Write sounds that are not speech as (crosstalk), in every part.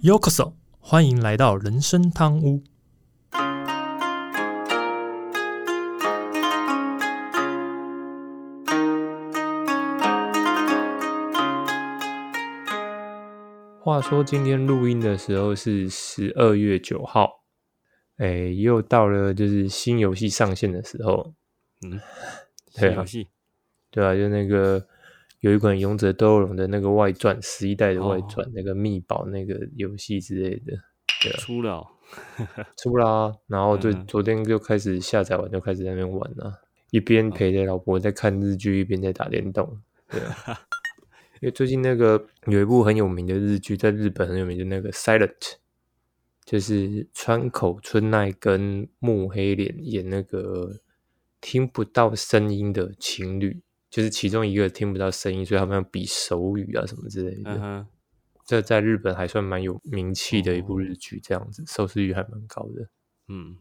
Yokoso，欢迎来到人生汤屋。话说今天录音的时候是十二月九号，哎，又到了就是新游戏上线的时候。嗯，对啊游戏对啊，就那个有一款《勇者斗恶龙》的那个外传，十一代的外传，那个密宝那个游戏之类的，对啊，出了哦、(laughs) 出啦。然后就嗯昨天就开始下载完，就开始在那边玩了，一边陪着老婆在看日剧，一边在打电动。对啊，(laughs) 因为最近那个有一部很有名的日剧，在日本很有名，的那个《Silent》，就是川口春奈跟木黑莲演那个听不到声音的情侣，就是其中一个听不到声音，所以他们要比手语啊什么之类的。嗯哼，这在日本还算蛮有名气的一部日剧，这样子收视率还蛮高的。嗯，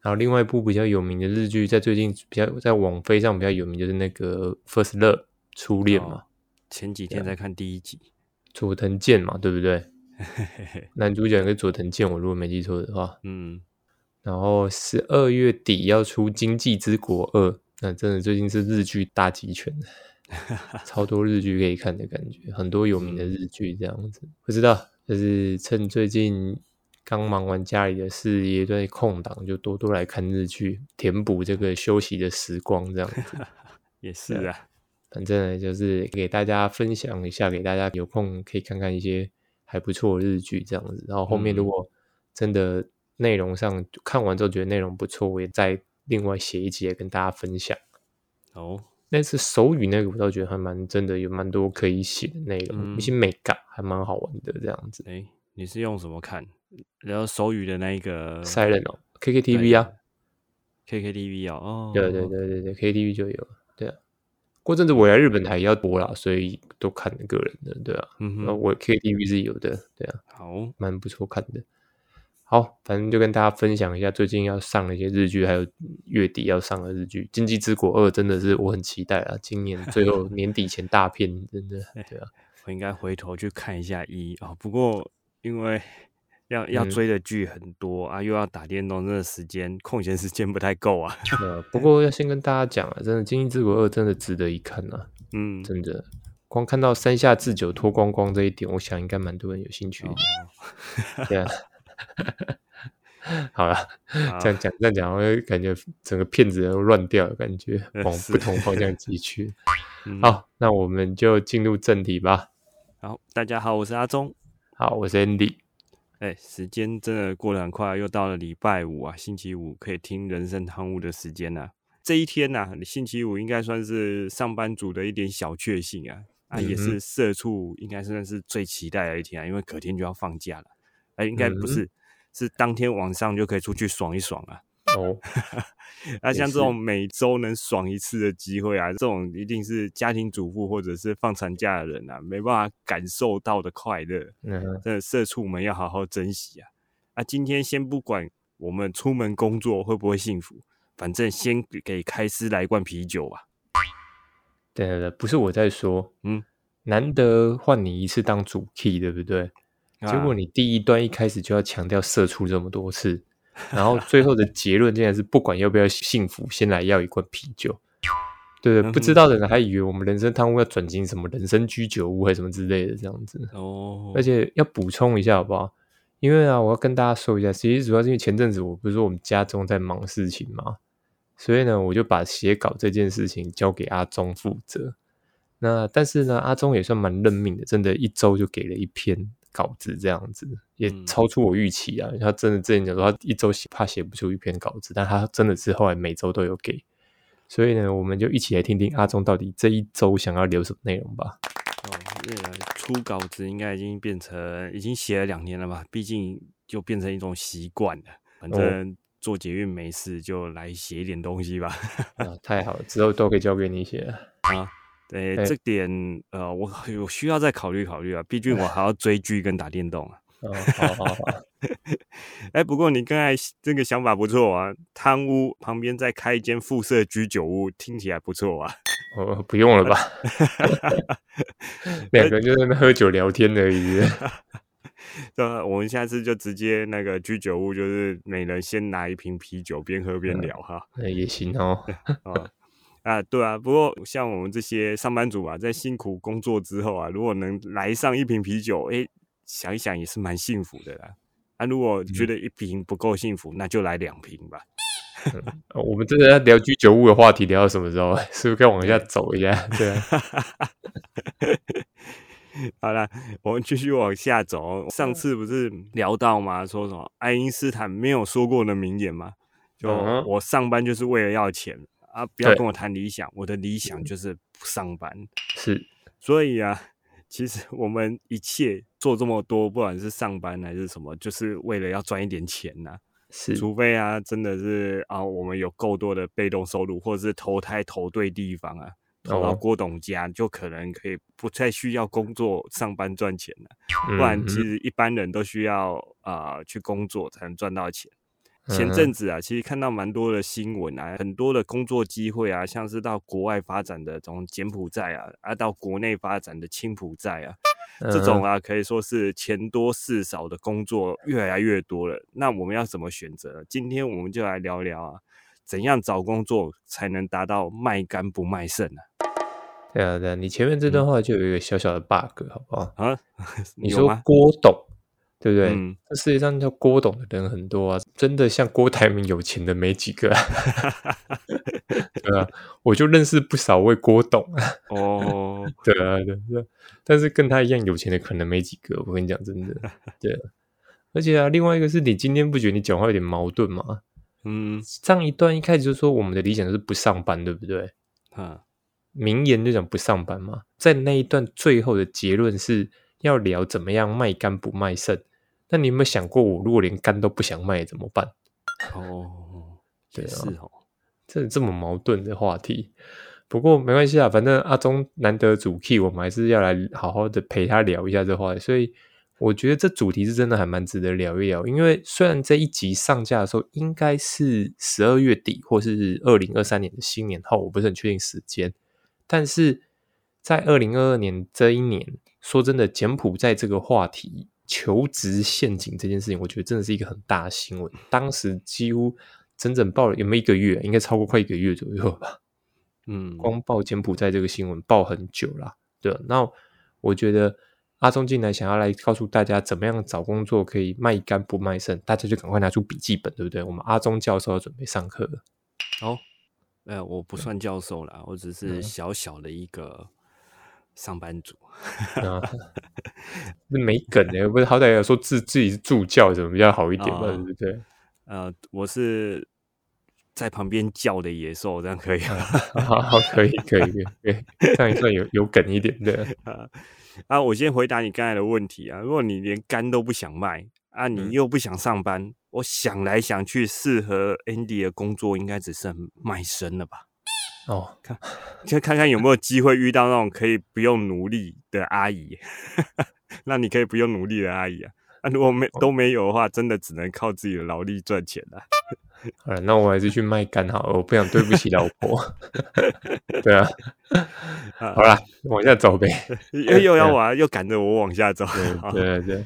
然后另外一部比较有名的日剧，在最近比较在网飞上比较有名，就是那个《First Love》初恋嘛，哦前几啊天在看第一集，佐藤健嘛，对不对？嘿嘿嘿，男主角跟佐藤健，我如果没记错的话。嗯，然后十二月底要出《经济之国二》，那真的最近是日剧大集权，(laughs) 超多日剧可以看的感觉，很多有名的日剧这样子。不知道，就是趁最近刚忙完家里的事，业在空档，就多多来看日剧，填补这个休息的时光这样子。(laughs) 也是啊，反正呢，就是给大家分享一下，给大家有空可以看看一些还不错的日剧这样子。然后后面如嗯果真的内容上看完之后觉得内容不错，我也再另外写一集来跟大家分享。哦，那次手语那个，我倒觉得还蛮真的，有蛮多可以写的内容，嗯一些美感还蛮好玩的这样子。哎，你是用什么看？然后手语的那一个 Silent 哦，KKTV 啊，KKTV 哦，哦，对对对对对，KTV 就有，对啊。过阵子我来日本台也要播啦，所以都看个人的，对啊。嗯哼，然后我 KTV 是有的，对啊。好，蛮不错看的。好，反正就跟大家分享一下最近要上的一些日剧，还有月底要上的日剧。《经济之国二》真的是我很期待啊！今年最后年底前大片，真的 (laughs) 对啊，我应该回头去看一下一啊、哦，不过因为要 (laughs) 要嗯追的剧很多、啊，又要打电动，真的时间空闲时间不太够啊。(laughs) 呃，不过要先跟大家讲啊，真的《经济之国二》真的值得一看啊，嗯，真的。光看到山下智久脱光光这一点，我想应该蛮多人有兴趣的。哦对啊，(laughs) 好了，好这样讲这样讲，我会感觉整个片子都乱掉了感觉，往不同方向 (laughs) 挤去。嗯好，那我们就进入正题吧。好，大家好，我是阿忠。好，我是 Andy。哎，时间真的过得很快，又到了礼拜五啊，星期五可以听人生汤屋的时间呐、这一天呐、星期五应该算是上班族的一点小确幸啊，啊，也是社畜应该算是最期待的一天啊，因为隔天就要放假了。哎，应该嗯不是，是当天晚上就可以出去爽一爽啊。哦，那，(laughs) 像这种每周能爽一次的机会啊，这种一定是家庭主妇或者是放长假的人啊，没办法感受到的快乐。嗯哼，真的社畜们要好好珍惜啊！啊，今天先不管我们出门工作会不会幸福，反正先给开司来一罐啤酒吧。对对对，不是我在说，嗯，难得换你一次当主 key，对不对？结果啊你第一段一开始就要强调射出这么多次，(laughs) 然后最后的结论竟然是不管要不要幸福，先来要一罐啤酒。对对，嗯不知道的人还以为我们人生汤屋要转型什么人生居酒屋还是什么之类的这样子。哦，而且要补充一下好不好？因为啊，我要跟大家说一下，其实主要是因为前阵子我不是说我们家中在忙事情嘛，所以呢，我就把写稿这件事情交给阿忠负责。那但是呢，阿忠也算蛮认命的，真的一周就给了一篇稿子，这样子也嗯超出我预期啊。他真的之前讲说他一周写怕写不出一篇稿子，但他真的是后来每周都有给。所以呢，我们就一起来听听阿忠到底这一周想要留什么内容吧。哦，那个出稿子应该已经变成已经写了两年了吧？毕竟就变成一种习惯了。反哦正做捷运没事就来写一点东西吧。啊，(laughs) 太好了，之后都可以交给你写了。啊，对，哎这点呃，我我需要再考虑考虑啊。毕竟我还 (laughs) 要追剧跟打电动啊。哦，好好好，(laughs) 哎，不过你刚才这个想法不错啊，汤屋旁边再开一间附设居酒屋，听起来不错啊。哦，不用了吧？(laughs) 两个人就在那喝酒聊天而已。对，我们下次就直接那个居酒屋，就是每人先拿一瓶啤酒，边喝边聊哈。那也行哦。啊啊，对啊。不过像我们这些上班族啊，在辛苦工作之后啊，如果能来上一瓶啤酒，哎，想一想也是蛮幸福的啦。啊，如果觉得一瓶不够幸福，那就来两瓶吧。我们真的要聊居酒屋的话题，聊到什么时候？(laughs) 是不是该往下走一下？(laughs) 对啊。(laughs) 好了，我们继续往下走。上次不是聊到吗？说什么爱因斯坦没有说过的名言吗？就我上班就是为了要钱啊！不要跟我谈理想，我的理想就是不上班。是，所以啊，其实我们一切做这么多，不管是上班还是什么，就是为了要赚一点钱呐。是，除非啊，真的是啊，我们有够多的被动收入，或者是投胎投对地方啊。投到郭董家，就可能可以不再需要工作上班赚钱了。不然，其实一般人都需要啊去工作才能赚到钱。前阵子啊，其实看到蛮多的新闻啊，很多的工作机会啊，像是到国外发展的从柬埔寨啊，啊到国内发展的青埔寨啊，这种啊可以说是钱多事少的工作越来越多了。那我们要怎么选择？今天我们就来聊聊啊，怎样找工作才能达到卖干不卖肾呢？对啊，对啊，你前面这段话就有一个小小的 bug，好不好？啊，(laughs) 你说郭董，对不对？这世界上叫郭董的人很多啊，真的像郭台铭有钱的没几个。(laughs) 对啊，我就认识不少位郭董。哦，(laughs) 对啊，对对，但是跟他一样有钱的可能没几个。我跟你讲，真的，(laughs) 对。而且啊，另外一个是你今天不觉得你讲话有点矛盾吗？嗯，上一段一开始就说我们的理想是不上班，对不对？啊。名言就讲不上班嘛，在那一段最后的结论是要聊怎么样卖肝不卖肾。那你有没有想过，我如果连肝都不想卖怎么办？哦，(laughs) 对啊，是哦，这这么矛盾的话题。不过没关系啊，反正阿忠难得主 key，我们还是要来好好的陪他聊一下这话题。所以我觉得这主题是真的还蛮值得聊一聊。因为虽然这一集上架的时候应该是十二月底，或是二零二三年的新年后，我不是很确定时间。但是在二零二二年这一年，说真的，柬埔寨这个话题求职陷阱这件事情，我觉得真的是一个很大的新闻。当时几乎整整报了有没有一个月，应该超过快一个月左右吧。(laughs) 嗯，光报柬埔寨这个新闻报很久了。对，那我觉得阿忠进来想要来告诉大家怎么样找工作可以卖肝不卖肾，大家就赶快拿出笔记本，对不对？我们阿忠教授要准备上课了。好。呃，我不算教授啦，我只是小小的一个上班族。啊，没梗的，不是好歹要说自自己是助教，怎么比较好一点嘛？对不对？呃，我是在旁边叫的野兽，这样可以吗？好，可以，可以，可以，(laughs) 这样也算有有梗一点的。啊，我先回答你刚才的问题啊，如果你连肝都不想卖啊，你又不想上班。我想来想去，适合 Andy 的工作应该只剩卖身了吧？哦，看，就看看有没有机会遇到那种可以不用努力的阿姨。(laughs) 那你可以不用努力的阿姨啊？那如果没都没有的话，真的只能靠自己的劳力赚钱了。(laughs) 好了，那我还是去卖干好了，我不想对不起老婆。(laughs) 对啊，好了，往下走呗。又又要我，又赶着我往下走。对对对，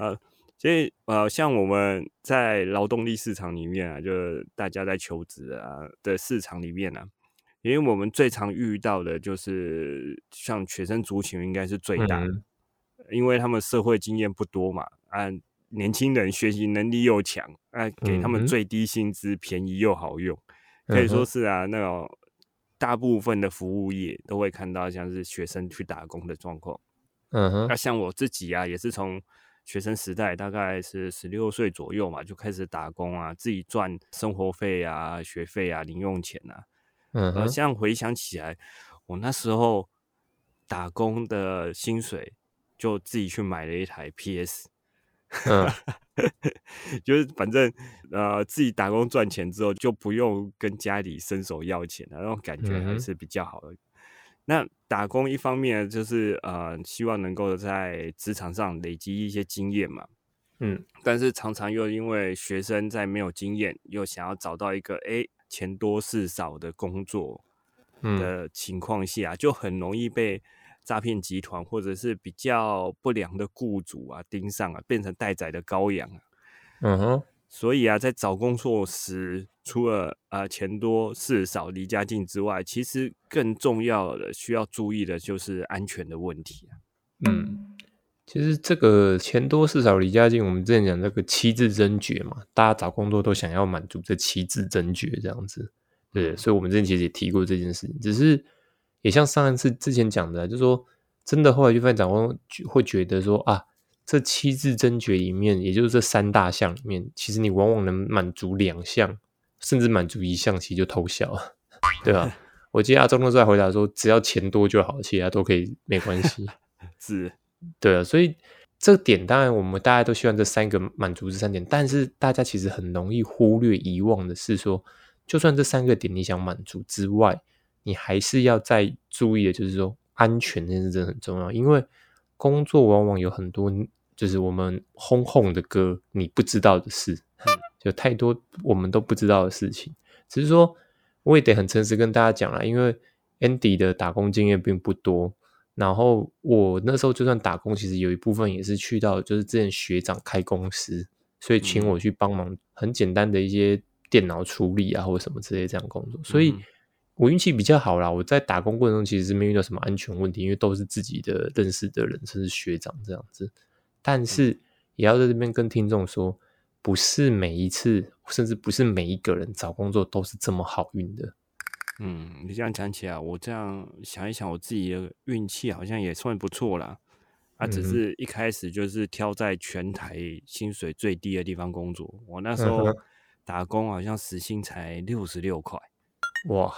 啊。所以，呃，像我们在劳动力市场里面啊，就是大家在求职啊的市场里面呢，因为我们最常遇到的就是像学生族群应该是最大的，因为他们社会经验不多嘛，啊，年轻人学习能力又强，啊，给他们最低薪资，便宜又好用，可以说是啊，那种大部分的服务业都会看到像是学生去打工的状况。嗯哼，那像我自己啊，也是从。学生时代大概是十六岁左右嘛，就开始打工啊，自己赚生活费啊、学费啊、零用钱啊。嗯，而这样回想起来，我那时候打工的薪水，就自己去买了一台 PS。嗯，(laughs) 就是反正呃，自己打工赚钱之后，就不用跟家里伸手要钱了，那种感觉还是比较好的。那打工一方面就是呃，希望能够在职场上累积一些经验嘛，嗯，但是常常又因为学生在没有经验，又想要找到一个哎钱多事少的工作的情况下，就很容易被诈骗集团或者是比较不良的雇主啊盯上啊，变成待宰的羔羊啊。嗯哼，所以啊，在找工作时，除了啊钱多事少离家近之外，其实更重要的需要注意的就是安全的问题啊。嗯，其实这个钱多事少离家近，我们之前讲这个七字真诀嘛，大家找工作都想要满足这七字真诀这样子，对，所以我们之前其实也提过这件事情，只是也像上一次之前讲的，就是说真的后来就发现长官会觉得说啊，这七字真诀里面，也就是这三大项里面，其实你往往能满足两项，甚至满足一项，其实就偷笑，(laughs) 对吧？(laughs) 我记得阿忠都在回答说，只要钱多就好，其他都可以没关系。(laughs) 是，对啊，所以这点当然我们大家都希望这三个满足这三点，但是大家其实很容易忽略遗忘的是说，就算这三个点你想满足之外，你还是要再注意的，就是说安全这件事真很重要，因为工作往往有很多就是我们轰轰的歌，你不知道的事，就太多我们都不知道的事情。只是说，我也得很诚实跟大家讲了，因为 Andy 的打工经验并不多。然后我那时候就算打工，其实有一部分也是去到就是之前学长开公司，所以请我去帮忙很简单的一些电脑处理啊或者什么之类这样工作。所以我运气比较好啦，我在打工过程中其实是没遇到什么安全问题，因为都是自己的认识的人，甚至学长这样子。但是也要在这边跟听众说，不是每一次，甚至不是每一个人找工作都是这么好运的。嗯，你这样讲起来，我这样想一想，我自己的运气好像也算不错啦。啊，只是一开始就是挑在全台薪水最低的地方工作。我那时候打工好像时薪才六十六块，哇！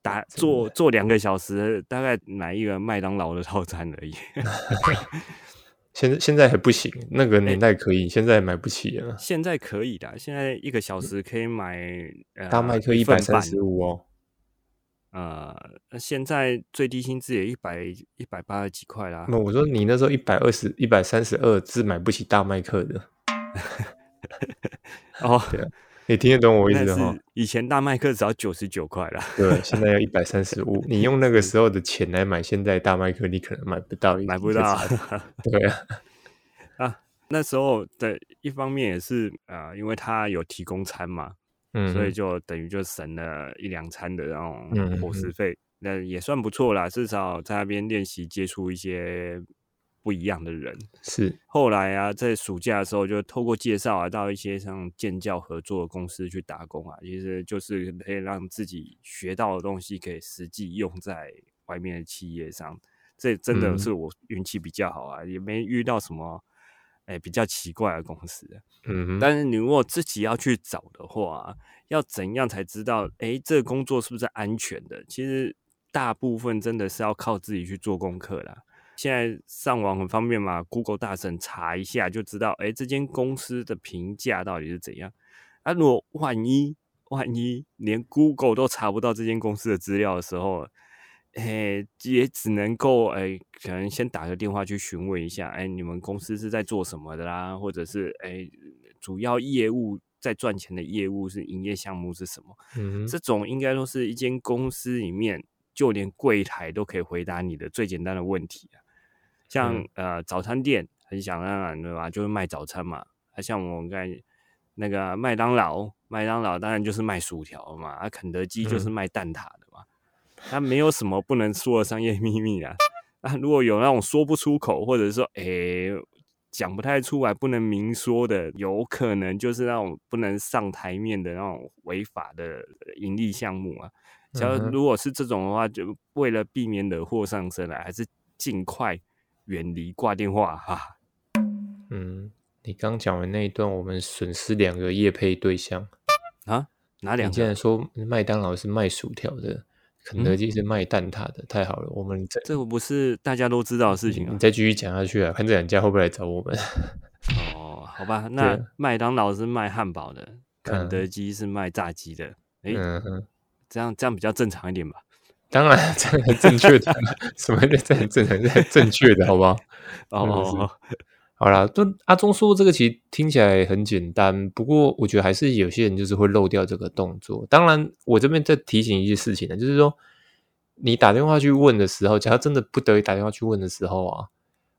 打做做两个小时，大概买一个麦当劳的套餐而已。(laughs) 现在现在还不行，那个年代可以，现在买不起了。现在可以的，现在一个小时可以买大麦克一百三十五哦。呃，现在最低薪资也一百一百八十几块啦。那我说你那时候一百二十一百三十二是买不起大麦克的。(laughs) 哦，对你听得懂我 (laughs) 意思哈？以前大麦克只要九十九块啦，对，现在要一百三十五。(laughs) 你用那个时候的钱来买现在大麦克，你可能买不到，买不到。对啊，啊，那时候的一方面也是啊，因为他有提供餐嘛。嗯，所以就等于就省了一两餐的那种伙食费，那也算不错啦。至少在那边练习接触一些不一样的人。是后来啊，在暑假的时候，就透过介绍啊，到一些像建教合作的公司去打工啊，其实就是可以让自己学到的东西可以实际用在外面的企业上。这真的是我运气比较好啊，也没遇到什么。哎，比较奇怪的公司，嗯，但是你如果自己要去找的话，要怎样才知道？哎，这个工作是不是安全的？其实大部分真的是要靠自己去做功课啦。现在上网很方便嘛，Google 大神查一下就知道，哎，这间公司的评价到底是怎样？啊，如果万一万一连 Google 都查不到这间公司的资料的时候，哎，也只能够哎，可能先打个电话去询问一下，哎，你们公司是在做什么的啦？或者是哎，主要业务在赚钱的业务是营业项目是什么？嗯，这种应该都是一间公司里面，就连柜台都可以回答你的最简单的问题啊。像呃，早餐店很想当然对吧？就是卖早餐嘛。啊，像我们刚才那个麦当劳，麦当劳当然就是卖薯条嘛。啊，肯德基就是卖蛋挞的。他没有什么不能说的商业秘密啊。那，如果有那种说不出口，或者说诶讲不太出来、不能明说的，有可能就是那种不能上台面的那种违法的盈利项目啊。假如如果是这种的话，就为了避免惹祸上身啊，还是尽快远离挂电话哈。嗯，你刚讲完那一段，我们损失两个业配对象啊？哪两？你竟然说麦当劳是卖薯条的？肯德基是卖蛋挞的，太好了！我们这这个不是大家都知道的事情啊。你再继续讲下去啊，看这两家会不会来找我们？哦，(laughs) 好吧，那麦当劳是卖汉堡的，肯德基是卖炸鸡的。哎，这样这样比较正常一点吧？当然，这很正确的，(laughs) 什么这很正常，这正确的，好不好？(laughs) 哦。好啦，就阿忠说这个其实听起来很简单，不过我觉得还是有些人就是会漏掉这个动作。当然，我这边再提醒一些事情呢，就是说你打电话去问的时候，假如真的不得已打电话去问的时候啊，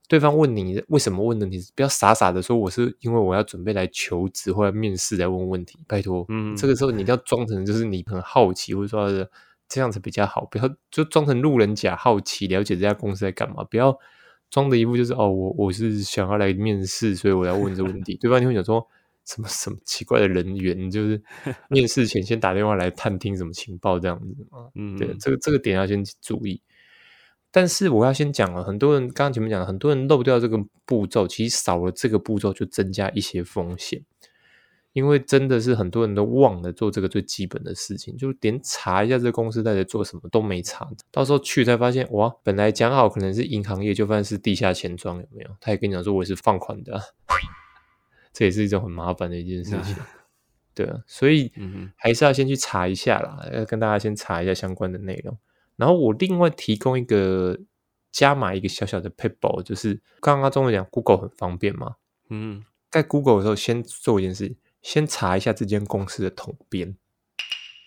对方问你为什么问的，你不要傻傻的说我是因为我要准备来求职或者面试来问问题，拜托，嗯这个时候你一定要装成就是你很好奇，或者说是这样子比较好，不要就装成路人甲，好奇了解这家公司在干嘛，不要装的一副就是哦，我我是想要来面试，所以我要问这问题，对方你会想说。什么什么奇怪的人员，就是 (laughs) 面试前先打电话来探听什么情报这样子嘛？嗯，对，这个这个点要先注意。但是我要先讲了，很多人刚刚前面讲了，很多人漏掉这个步骤，其实少了这个步骤就增加一些风险，因为真的是很多人都忘了做这个最基本的事情，就连查一下这个公司到底做什么都没查，到时候去才发现，哇，本来讲好可能是银行业，就发现是地下钱庄，有没有？他也跟你讲说我是放款的啊、(laughs) 这也是一种很麻烦的一件事情。(laughs) 对啊，所以还是要先去查一下啦，要跟大家先查一下相关的内容。然后我另外提供一个加码一个小小的 paper，就是刚刚中文讲 Google 很方便嘛，嗯在 Google 的时候先做一件事，先查一下这间公司的统编，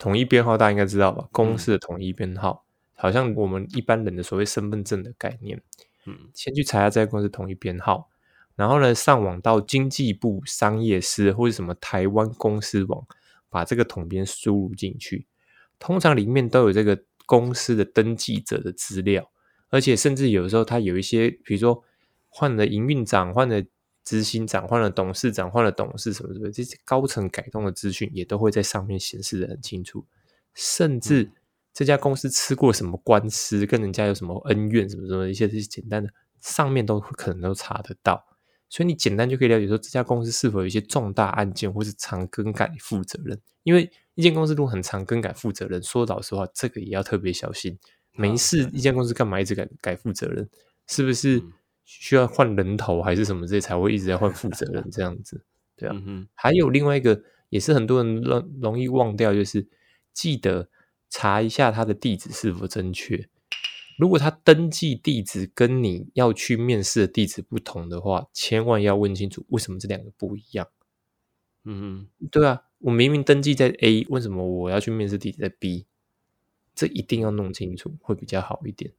统一编号大家应该知道吧？公司的统一编号，好像我们一般人的所谓身份证的概念。嗯先去查一下这家公司统一编号，然后呢，上网到经济部商业司或者什么台湾公司网，把这个统编输入进去。通常里面都有这个公司的登记者的资料，而且甚至有时候它有一些，比如说换了营运长、换了执行长、换了董事长、换了董事什么什么，这些高层改动的资讯也都会在上面显示的很清楚，甚至。这家公司吃过什么官司，跟人家有什么恩怨，什么什么一些这些简单的，上面都可能都查得到。所以你简单就可以了解说这家公司是否有一些重大案件，或是常更改负责人。因为一间公司如果很常更改负责人，说老实话，这个也要特别小心。没事，一间公司干嘛一直改改负责人？是不是需要换人头还是什么这才会一直在换负责人这样子？对啊。嗯哼还有另外一个也是很多人容容易忘掉，就是记得查一下他的地址是否正确。如果他登记地址跟你要去面试的地址不同的话，千万要问清楚为什么这两个不一样。嗯哼对啊，我明明登记在 A，为什么我要去面试地址在 B？这一定要弄清楚，会比较好一点。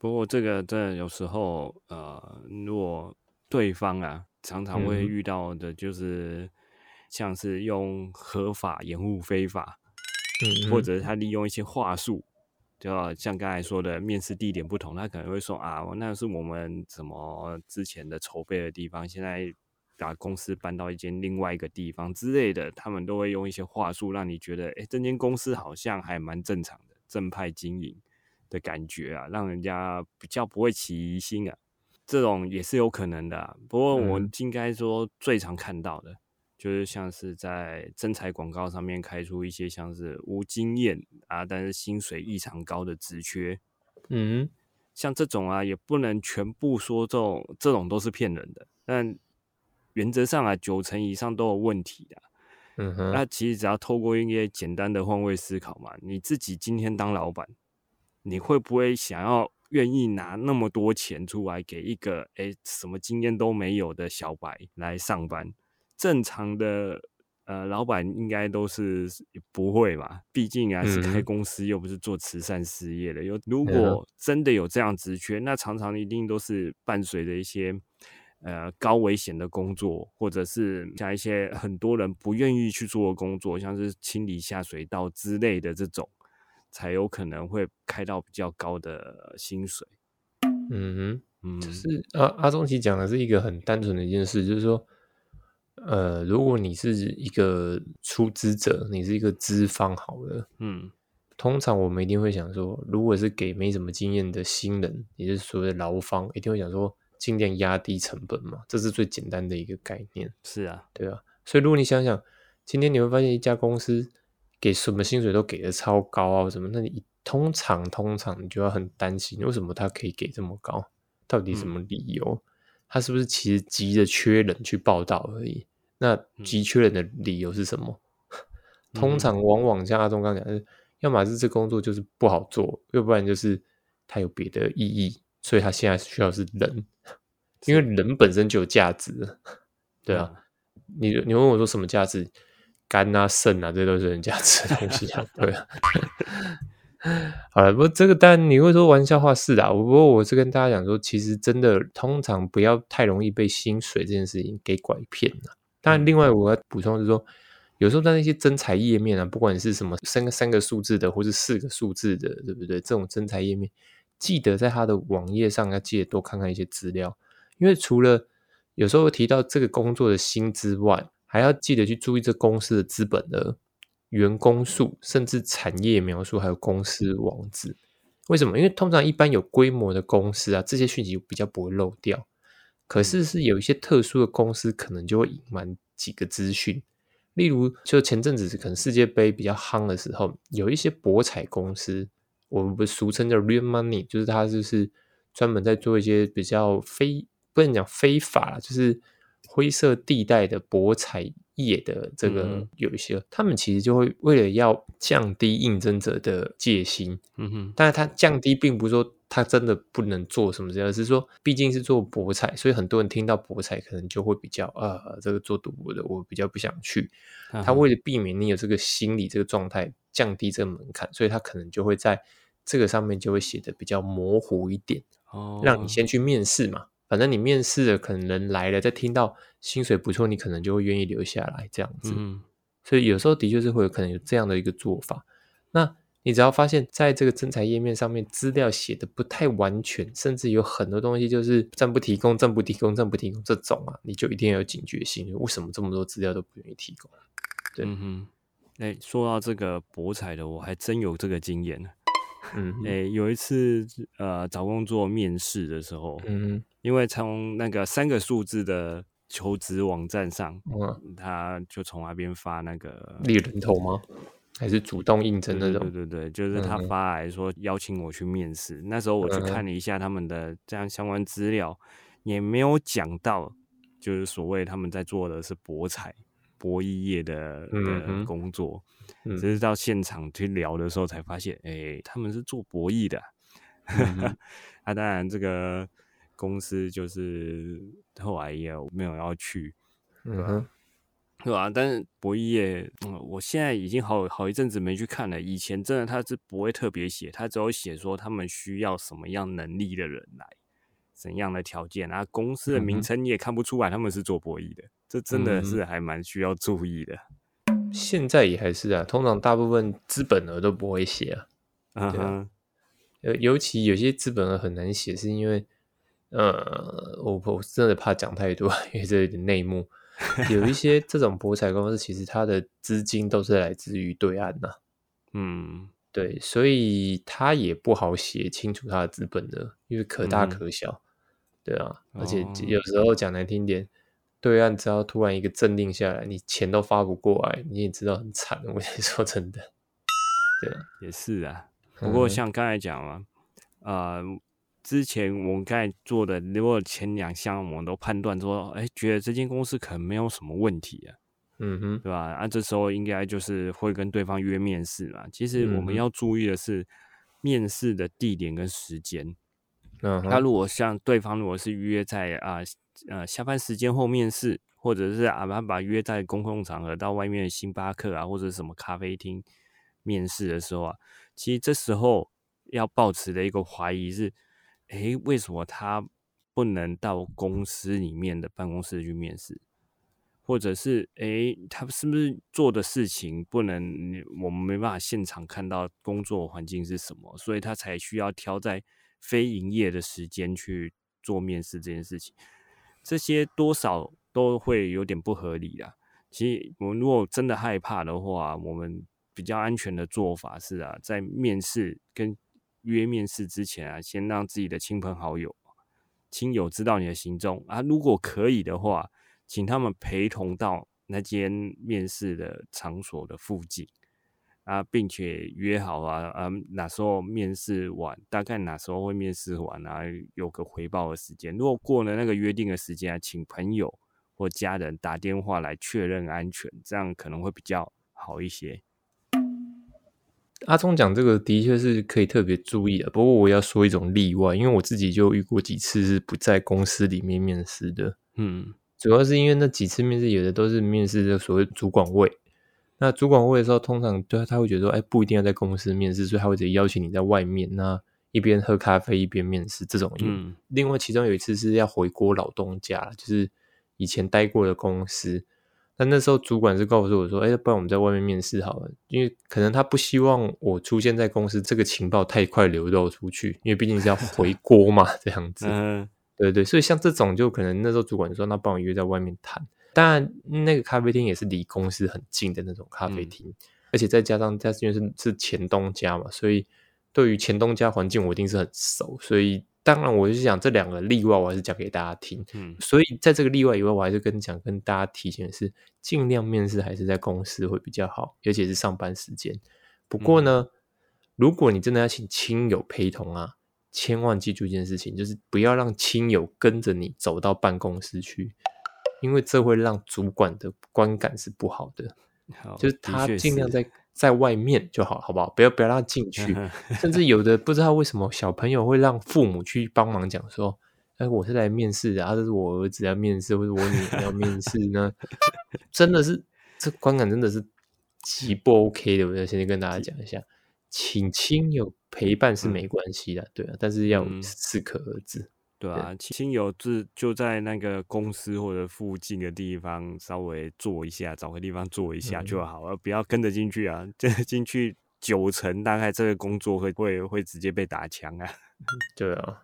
嗯，不过这个真的有时候，呃，如果对方啊常常会嗯遇到的，就是像是用合法掩护非法，嗯，或者他利用一些话术，就要像刚才说的，面试地点不同，他可能会说啊，那是我们什么之前的筹备的地方，现在把公司搬到一间另外一个地方之类的，他们都会用一些话术，让你觉得，哎，这间公司好像还蛮正常的，正派经营的感觉啊，让人家比较不会起疑心啊。这种也是有可能的、啊，不过我嗯应该说最常看到的，就是像是在征才广告上面开出一些像是无经验啊，但是薪水异常高的职缺，嗯像这种啊，也不能全部说这种这种都是骗人的，但原则上啊，九成以上都有问题的。嗯哼，那其实只要透过一些简单的换位思考嘛，你自己今天当老板，你会不会想要愿意拿那么多钱出来给一个诶什么经验都没有的小白来上班？正常的呃老板应该都是不会吧，毕竟啊是开嗯公司又不是做慈善事业的。有如果真的有这样职缺，那常常一定都是伴随着一些。呃，高危险的工作，或者是像一些很多人不愿意去做的工作，像是清理下水道之类的这种，才有可能会开到比较高的薪水。嗯哼。嗯，就是阿阿忠奇讲的是一个很单纯的一件事，就是说，呃，如果你是一个出资者，你是一个资方好了，嗯通常我们一定会想说，如果是给没什么经验的新人，也就是所谓的劳方，一定会想说尽量压低成本嘛，这是最简单的一个概念，是啊，对啊？所以如果你想想，今天你会发现一家公司给什么薪水都给的超高啊，什么，那你通常通常你就要很担心，为什么他可以给这么高？到底什么理由？他是不是其实急着缺人去报道而已？那急缺人的理由是什么？通常往往像阿忠刚刚讲的，要么是这工作就是不好做，要不然就是他有别的意义，所以他现在需要是人，因为人本身就有价值，(laughs) 对啊。你你问我说什么价值？肝啊、肾啊，这都是人家 (laughs) 吃的东西啊，对啊。好了，不过这个当然你会说玩笑话是啊，不过我是跟大家讲说，其实真的通常不要太容易被薪水这件事情给拐骗了。当然，另外我要补充是说，有时候在那些真才页面啊，不管是什么三个三个数字的，或是四个数字的，对不对？这种真才页面，记得在他的网页上要记得多看看一些资料，因为除了有时候提到这个工作的薪之外，还要记得去注意这公司的资本额。员工数，甚至产业描述，还有公司网址，为什么？因为通常一般有规模的公司啊，这些讯息比较不会漏掉。可是是有一些特殊的公司，可能就会隐瞒几个资讯。例如，就前阵子可能世界杯比较夯的时候，有一些博彩公司，我们不俗称叫 real money，就是它就是专门在做一些比较非不能讲非法，就是灰色地带的博彩。业的这个有一些，他们其实就会为了要降低应征者的戒心，嗯哼，但是他降低并不是说他真的不能做什么事，而是说毕竟是做博彩，所以很多人听到博彩可能就会比较啊，这个做赌博的我比较不想去。他为了避免你有这个心理这个状态，降低这个门槛，所以他可能就会在这个上面就会写的比较模糊一点，哦，让你先去面试嘛。反正你面试的可能人来了，再听到薪水不错，你可能就会愿意留下来这样子。嗯，所以有时候的确是会有可能有这样的一个做法。那你只要发现，在这个征才页面上面资料写的不太完全，甚至有很多东西就是暂不提供、暂不提供、暂不提供这种啊，你就一定要有警觉性。为什么这么多资料都不愿意提供？对，嗯哼。哎，说到这个博彩的，我还真有这个经验。嗯，(laughs) 哎，有一次呃找工作面试的时候，嗯，因为从那个三个数字的求职网站上，嗯，他就从那边发那个猎人头吗？还是主动应征那种？对对对，就是他发来说邀请我去面试。那时候我去看了一下他们的这样相关资料，也没有讲到，就是所谓他们在做的是博彩。博弈业的的工作，只是到现场去聊的时候才发现，哎，他们是做博弈的。(laughs) 啊，当然这个公司就是后来也没有要去，嗯哼，对吧？但是博弈业，嗯，我现在已经好好一阵子没去看了。以前真的他是不会特别写，他只有写说他们需要什么样能力的人来，怎样的条件啊？公司的名称你也看不出来他们是做博弈的。这真的是还蛮需要注意的。现在也还是啊，通常大部分资本额都不会写啊。啊哈，呃，尤其有些资本额很难写，是因为呃，我我真的怕讲太多，因为这有点内幕。有一些这种博彩公司，其实它的资金都是来自于对岸呐。(laughs) 嗯，对，所以它也不好写清楚它的资本的，因为可大可小。对啊，而且有时候讲难听点。对岸只要突然一个镇定下来，你钱都发不过来，你也知道很惨。我跟你说真的，对啊，也是啊。不过像刚才讲了，呃，之前我们刚才做的，如果前两项我们都判断说，哎，觉得这间公司可能没有什么问题啊，嗯哼，对吧？啊，这时候应该就是会跟对方约面试嘛。其实我们要注意的是面试的地点跟时间。嗯，他如果像对方如果是约在啊。呃，下班时间后面试，或者是阿爸把约在公共场合，到外面的星巴克啊，或者什么咖啡厅面试的时候啊，其实这时候要保持的一个怀疑是：诶，为什么他不能到公司里面的办公室去面试？或者是诶，他是不是做的事情不能我们没办法现场看到工作环境是什么，所以他才需要挑在非营业的时间去做面试这件事情？这些多少都会有点不合理啊。其实我们如果真的害怕的话，我们比较安全的做法是啊，在面试跟约面试之前啊，先让自己的亲朋好友、亲友知道你的行踪啊。如果可以的话，请他们陪同到那间面试的场所的附近。啊，并且约好啊，嗯，哪时候面试完，大概哪时候会面试完啊？有个回报的时间。如果过了那个约定的时间啊，请朋友或家人打电话来确认安全，这样可能会比较好一些。阿忠讲这个的确是可以特别注意的，不过我要说一种例外，因为我自己就遇过几次是不在公司里面面试的。嗯，主要是因为那几次面试有的都是面试的所谓主管位。那主管位的时候，通常对他会觉得说，哎，不一定要在公司面试，所以他会直接邀请你在外面，那一边喝咖啡一边面试这种。嗯，另外其中有一次是要回国老东家，就是以前待过的公司。但那时候主管是告诉我说，哎，不然我们在外面面试好了，因为可能他不希望我出现在公司，这个情报太快流露出去，因为毕竟是要回 (laughs) 锅嘛，这样子。嗯，对对，所以像这种就可能那时候主管说，那帮我约在外面谈。当然，那个咖啡厅也是离公司很近的那种咖啡厅，而且再加上在因为是是前东家嘛，所以对于前东家环境我一定是很熟。所以当然，我就想这两个例外，我还是讲给大家听。嗯，所以在这个例外以外，我还是跟讲跟大家提醒的是，尽量面试还是在公司会比较好，尤其是上班时间。不过呢，如果你真的要请亲友陪同啊，千万记住一件事情，就是不要让亲友跟着你走到办公室去。因为这会让主管的观感是不好的，就是他尽量在在外面就好，好不好？不要不要让他进去。甚至有的不知道为什么小朋友会让父母去帮忙讲说：“哎，我是来面试的，啊，这是我儿子要面试，或者我女儿要面试呢。(laughs) ”真的是这观感真的是极不 OK 的。我要先跟大家讲一下，请亲友陪伴是没关系的，对啊，但是要适可而止。对啊，亲友就就在那个公司或者附近的地方稍微坐一下，找个地方坐一下就好了，不要跟着进去啊！(laughs) 跟着进去九成大概这个工作会会会直接被打枪啊！(laughs) 对啊，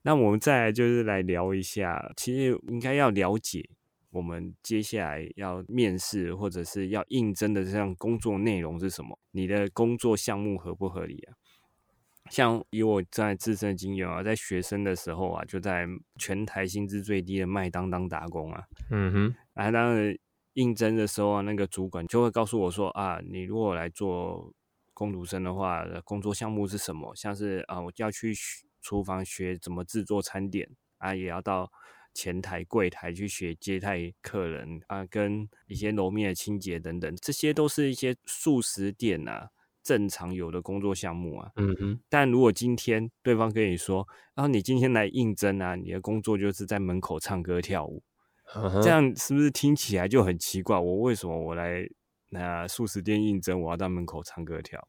那我们再来就是来聊一下，其实应该要了解我们接下来要面试或者是要应征的这样工作内容是什么，你的工作项目合不合理啊？像以我在自身的经验啊，在学生的时候啊，就在全台薪资最低的麦当当打工啊。嗯哼，啊当时应征的时候啊，那个主管就会告诉我说啊，你如果来做工读生的话，工作项目是什么？像是啊，我要去厨房学怎么制作餐点啊，也要到前台柜台去学接待客人啊，跟一些楼面的清洁等等，这些都是一些素食店啊。正常有的工作项目啊，嗯哼，但如果今天对方跟你说，然后你今天来应征啊，你的工作就是在门口唱歌跳舞，这样是不是听起来就很奇怪？我为什么我来那素食店应征，我要到门口唱歌跳？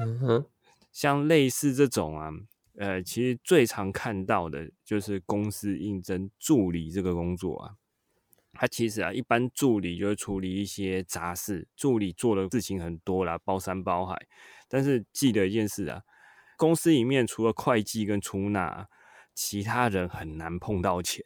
嗯哼，像类似这种啊，呃，其实最常看到的就是公司应征助理这个工作啊。他其实啊，一般助理就会处理一些杂事，助理做的事情很多啦，包山包海。但是记得一件事啊，公司里面除了会计跟出纳，其他人很难碰到钱，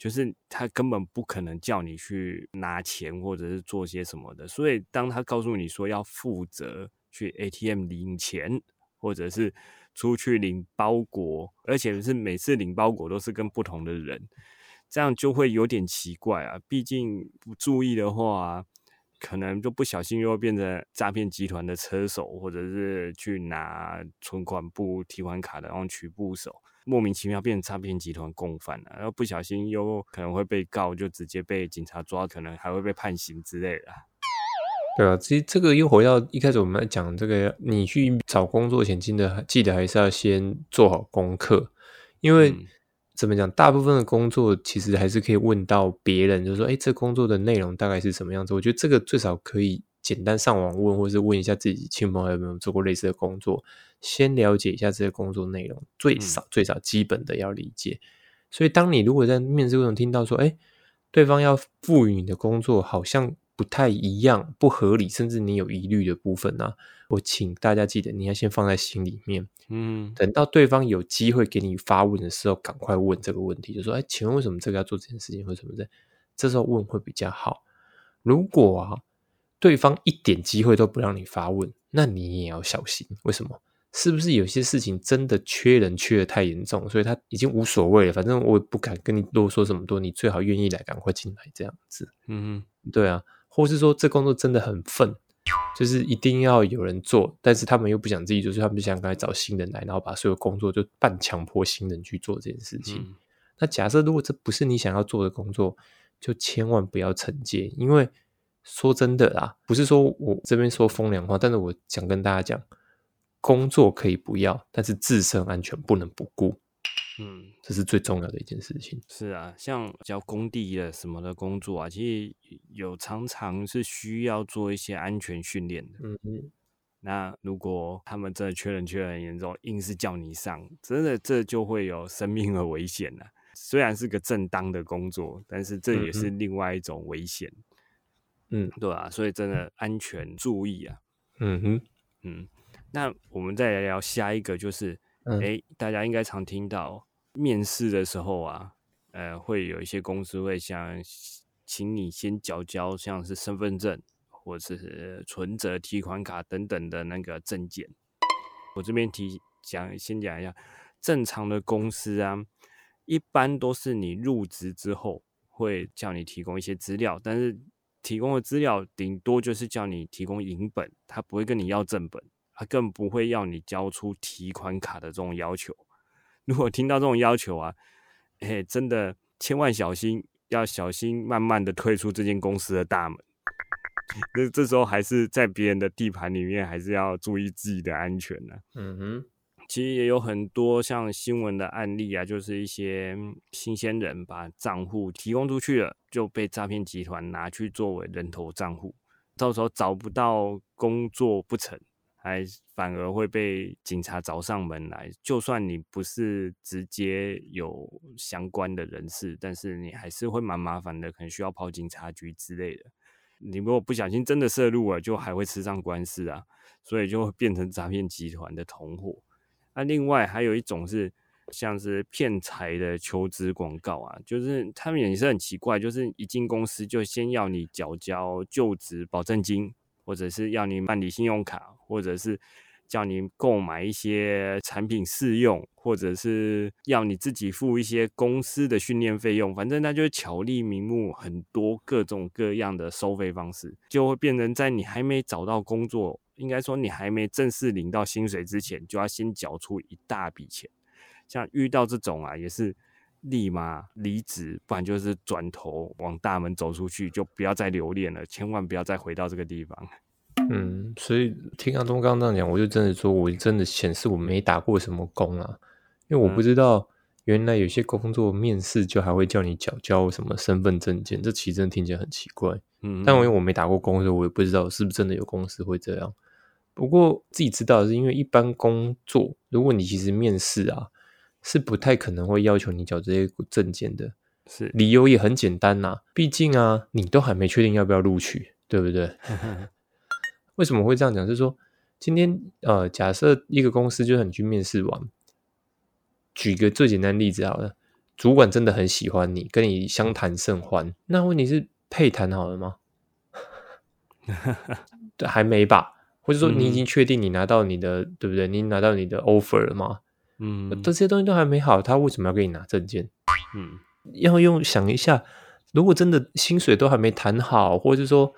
就是他根本不可能叫你去拿钱或者是做些什么的。所以当他告诉你说要负责去 ATM 领钱，或者是出去领包裹，而且是每次领包裹都是跟不同的人。这样就会有点奇怪啊！毕竟不注意的话，可能就不小心又变成诈骗集团的车手，或者是去拿存款簿、提款卡的然后取部手，莫名其妙变成诈骗集团共犯了。然后不小心又可能会被告，就直接被警察抓，可能还会被判刑之类的。对啊，其实这个又回到一开始我们在讲这个，你去找工作前，记得记得还是要先做好功课，因为。怎么讲？大部分的工作其实还是可以问到别人，就是说，哎，这工作的内容大概是什么样子？我觉得这个最少可以简单上网问，或者是问一下自己亲朋友有没有做过类似的工作，先了解一下这个工作内容，最少最少基本的要理解。所以，当你如果在面试过程听到说，哎，对方要赋予你的工作好像。不太一样，不合理，甚至你有疑虑的部分呢？我请大家记得，你要先放在心里面。嗯，等到对方有机会给你发问的时候，赶快问这个问题，就说：“哎，请问为什么这个要做这件事情，或什么的？”这时候问会比较好。如果啊，对方一点机会都不让你发问，那你也要小心。为什么？是不是有些事情真的缺人缺的太严重，所以他已经无所谓了？反正我也不敢跟你啰嗦这么多，你最好愿意来，赶快进来这样子。嗯，对啊。或是说这工作真的很愤，就是一定要有人做，但是他们又不想自己做，所以他们就想赶快找新人来，然后把所有工作就半强迫新人去做这件事情。那假设如果这不是你想要做的工作，就千万不要承接，因为说真的啦，不是说我这边说风凉话，但是我想跟大家讲，工作可以不要，但是自身安全不能不顾。嗯，这是最重要的一件事情。是啊，像叫工地的什么的工作啊，其实有常常是需要做一些安全训练的。嗯嗯，那如果他们真的缺人缺得很严重，硬是叫你上，真的这就会有生命的危险了。虽然是个正当的工作，但是这也是另外一种危险。嗯，对啊，所以真的安全注意啊。嗯哼，嗯，那我们再来聊下一个，就是，嗯哎、大家应该常听到面试的时候啊，呃，会有一些公司会想请你先缴交像是身份证或者是存折、提款卡等等的那个证件。我这边提讲，先讲一下，正常的公司啊，一般都是你入职之后会叫你提供一些资料，但是提供的资料顶多就是叫你提供影本，他不会跟你要正本，他更不会要你交出提款卡的这种要求。如果听到这种要求啊，哎，真的千万小心，要小心慢慢的退出这间公司的大门。(laughs) 那这时候还是在别人的地盘里面，还是要注意自己的安全呢、嗯哼，其实也有很多像新闻的案例啊，就是一些嗯新鲜人把账户提供出去了，就被诈骗集团拿去作为人头账户，到时候找不到工作不成，还反而会被警察找上门来。就算你不是直接有相关的人士，但是你还是会蛮麻烦的，可能需要跑警察局之类的。你如果不小心真的涉入了，就还会吃上官司啊，所以就会变成诈骗集团的同伙。那另外还有一种是像是骗财的求职广告啊，就是他们也是很奇怪，就是一进公司就先要你缴交就职保证金，或者是要你办理信用卡，或者是叫你购买一些产品试用，或者是要你自己付一些公司的训练费用，反正那就巧立名目，很多各种各样的收费方式，就会变成在你还没找到工作，应该说你还没正式领到薪水之前，就要先缴出一大笔钱。像遇到这种啊，也是立马离职，不然就是转头往大门走出去，就不要再留恋了，千万不要再回到这个地方。嗯，所以听阿东刚刚这样讲，我就真的说，我真的显示我没打过什么工啊，因为我不知道原来有些工作面试就还会叫你缴交什么身份证件，这其实真的听起来很奇怪。嗯，但因为我没打过工，所以我也不知道是不是真的有公司会这样。不过自己知道的是，因为一般工作，如果你其实面试啊，是不太可能会要求你缴这些证件的。是理由也很简单呐、毕竟啊，你都还没确定要不要录取，对不对？(laughs) 为什么会这样讲？是说今天呃，假设一个公司就是你去面试完，举个最简单的例子好了，主管真的很喜欢你，跟你相谈甚欢，那问题是配谈好了吗？(laughs) 对，还没吧？或者说你已经确定你拿到你的，对不对？你拿到你的 offer 了吗？嗯这些东西都还没好，他为什么要给你拿证件？嗯要用想一下，如果真的薪水都还没谈好，或者是说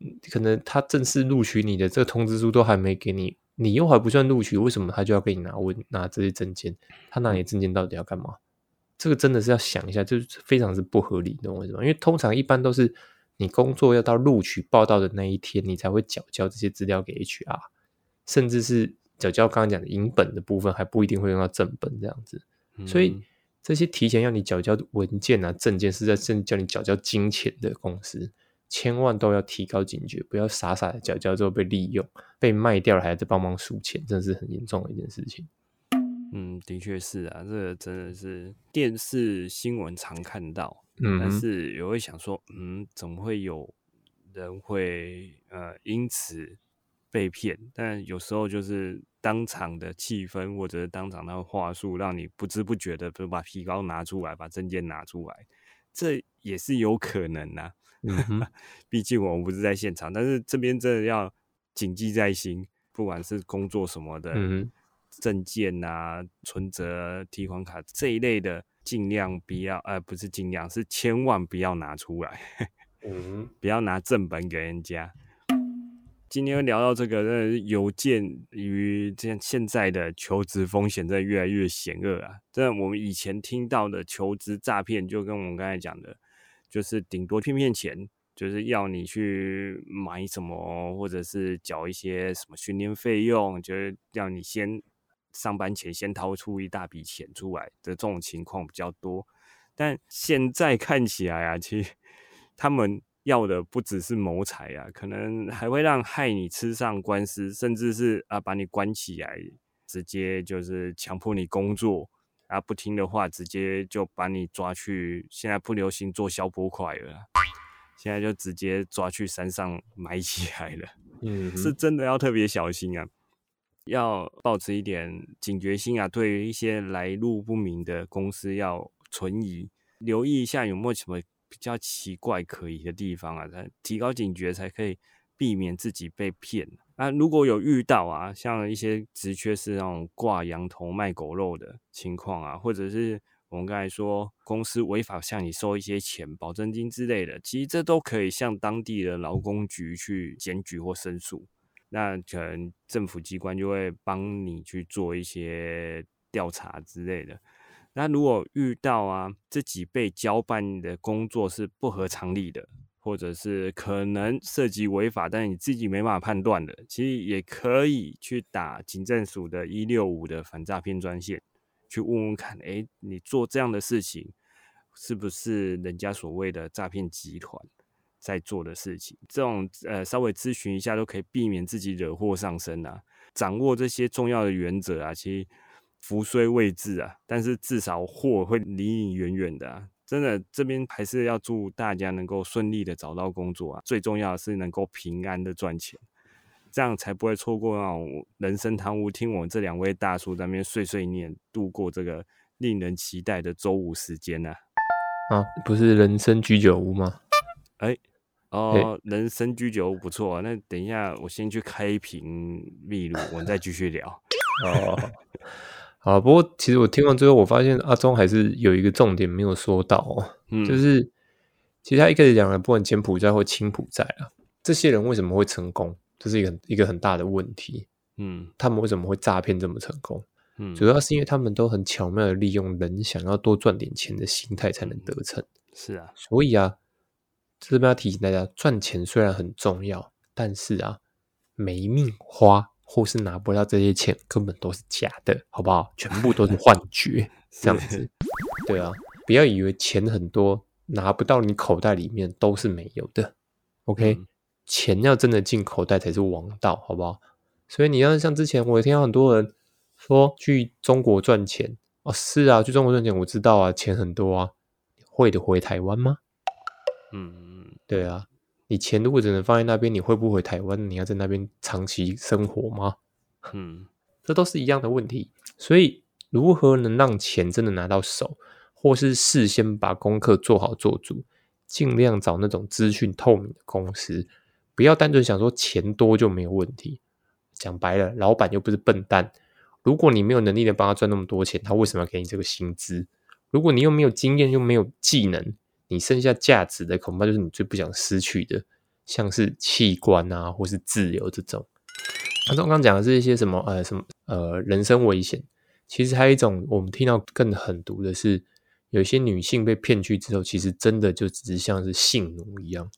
嗯可能他正式录取你的这个通知书都还没给你，你又还不算录取，为什么他就要给你拿问拿这些证件？他拿你证件到底要干嘛？这个真的是要想一下，就是非常是不合理，你懂我意思吗？因为通常一般都是你工作要到录取报道的那一天，你才会缴交这些资料给 HR，甚至是缴交刚刚讲的银本的部分，还不一定会用到正本这样子。所以嗯这些提前要你缴交文件啊、证件，是在正叫你缴交金钱的公司，千万都要提高警觉，不要傻傻的缴交之后被利用、被卖掉了，还在帮忙数钱，真的是很严重的一件事情。嗯，的确是啊，这个真的是电视新闻常看到，但嗯但，是也会想说，嗯，怎么会有人会呃因此被骗？但有时候就是当场的气氛或者是当场的话术，让你不知不觉的就把皮包拿出来，把证件拿出来，这也是有可能呐、(laughs) 毕竟我们不是在现场，但是这边真的要谨记在心，不管是工作什么的，嗯证件啊、存折、提款卡这一类的，尽量不要，呃，不是尽量，是千万不要拿出来，嗯，不要拿正本给人家。今天聊到这个，真的是有鉴于这现在的求职风险在越来越险恶啊！真的，我们以前听到的求职诈骗，就跟我们刚才讲的，就是顶多骗骗钱，就是要你去买什么，或者是缴一些什么训练费用，就是要你先上班前先掏出一大笔钱出来的这种情况比较多。但现在看起来啊，其实他们要的不只是谋财啊，可能还会让害你吃上官司，甚至是啊把你关起来，直接就是强迫你工作。啊，不听的话，直接就把你抓去。现在不流行做消波块了，现在就直接抓去山上 (laughs) 埋起来了。嗯，是真的要特别小心啊，要保持一点警觉心啊。对于一些来路不明的公司，要存疑，留意一下有没有什么比较奇怪可疑的地方啊，才提高警觉才可以避免自己被骗。那如果有遇到啊，像一些职缺是那种挂羊头卖狗肉的情况啊，或者是我们刚才说公司违法向你收一些钱、保证金之类的，其实这都可以向当地的劳工局去检举或申诉。那可能政府机关就会帮你去做一些调查之类的。那如果遇到啊，自己被交办的工作是不合常理的。或者是可能涉及违法，但你自己没办法判断的，其实也可以去打警政署的一六五的反诈骗专线，去问问看，哎，你做这样的事情是不是人家所谓的诈骗集团在做的事情？这种呃，稍微咨询一下都可以避免自己惹祸上身啊。掌握这些重要的原则啊，其实福虽未至啊，但是至少祸会离你远远的啊。真的，这边还是要祝大家能够顺利的找到工作啊！最重要的是能够平安的赚钱，这样才不会错过那种人生贪污。听我这两位大叔在那边碎碎念，度过这个令人期待的周五时间呢？啊，不是人生居酒屋吗？哎，哦，人生居酒屋不错。那等一下，我先去开一瓶秘鲁，我们再继续聊。(laughs) 哦。啊，不过其实我听完之后，我发现阿忠还是有一个重点没有说到哦，就是其实他一开始讲的，不管柬埔寨或青埔寨啊，这些人为什么会成功，这是一个一个很大的问题。嗯，他们为什么会诈骗这么成功？嗯，主要是因为他们都很巧妙的利用人想要多赚点钱的心态才能得逞。是啊，所以啊，这边要提醒大家，赚钱虽然很重要，但是啊，没命花。或是拿不到这些钱，根本都是假的，好不好？全部都是幻觉，(laughs) 这样子。对啊，不要以为钱很多拿不到你口袋里面都是没有的。OK，钱要真的进口袋才是王道，好不好？所以你要像之前我听到很多人说去中国赚钱哦，是啊，去中国赚钱，我知道啊，钱很多啊，会的回台湾吗？嗯，对啊。你钱如果只能放在那边，你会不会回台湾？你要在那边长期生活吗？嗯，(laughs) 这都是一样的问题。所以，如何能让钱真的拿到手，或是事先把功课做好做足，尽量找那种资讯透明的公司，不要单纯想说钱多就没有问题。讲白了，老板又不是笨蛋。如果你没有能力的帮他赚那么多钱，他为什么要给你这个薪资？如果你又没有经验，又没有技能。你剩下价值的恐怕就是你最不想失去的，像是器官啊，或是自由这种。他刚刚讲的是一些什么呃什么呃人身危险，其实还有一种我们听到更狠毒的是，有些女性被骗去之后，其实真的就只是像是性奴一样，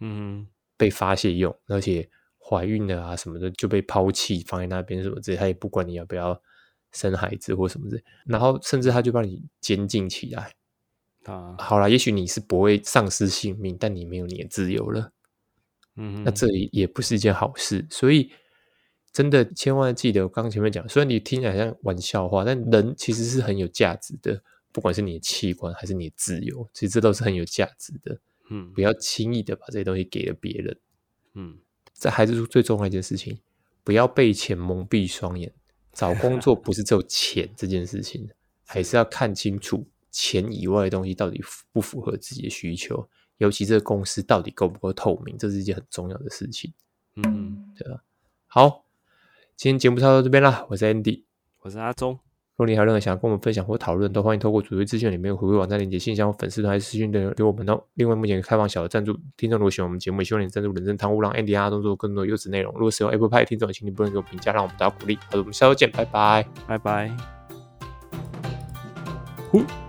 嗯，被发泄用，而且怀孕了啊什么的就被抛弃放在那边什么之类，他也不管你要不要生孩子或什么之类，然后甚至他就把你监禁起来。啊，好了，也许你是不会丧失性命，但你没有你的自由了。嗯，那这里也不是一件好事，所以真的千万记得，我刚刚前面讲，虽然你听起来像玩笑话，但人其实是很有价值的，不管是你的器官还是你的自由，其实这都是很有价值的。嗯，不要轻易的把这些东西给了别人。嗯，这还是最重要一件事情，不要被钱蒙蔽双眼。找工作不是只有钱这件事情，还是要看清楚。钱以外的东西到底符不符合自己的需求？尤其这个公司到底够不够透明？这是一件很重要的事情。嗯，对吧？好，今天节目差不多这边啦。我是 Andy，我是阿忠。如果你还有任何想要跟我们分享或讨论，都欢迎透过主页资讯里面回馈网站链接、信箱或粉丝团还是私讯的给我们哦。另外，目前开放小的赞助听众，如果喜欢我们节目，也希望你赞助人生汤屋，让 Andy 阿忠做更多优质内容。如果使用 Apple Pay 听众，请你不能给我评价，让我们得到鼓励。好的，我们下周见，拜拜，拜拜。呼。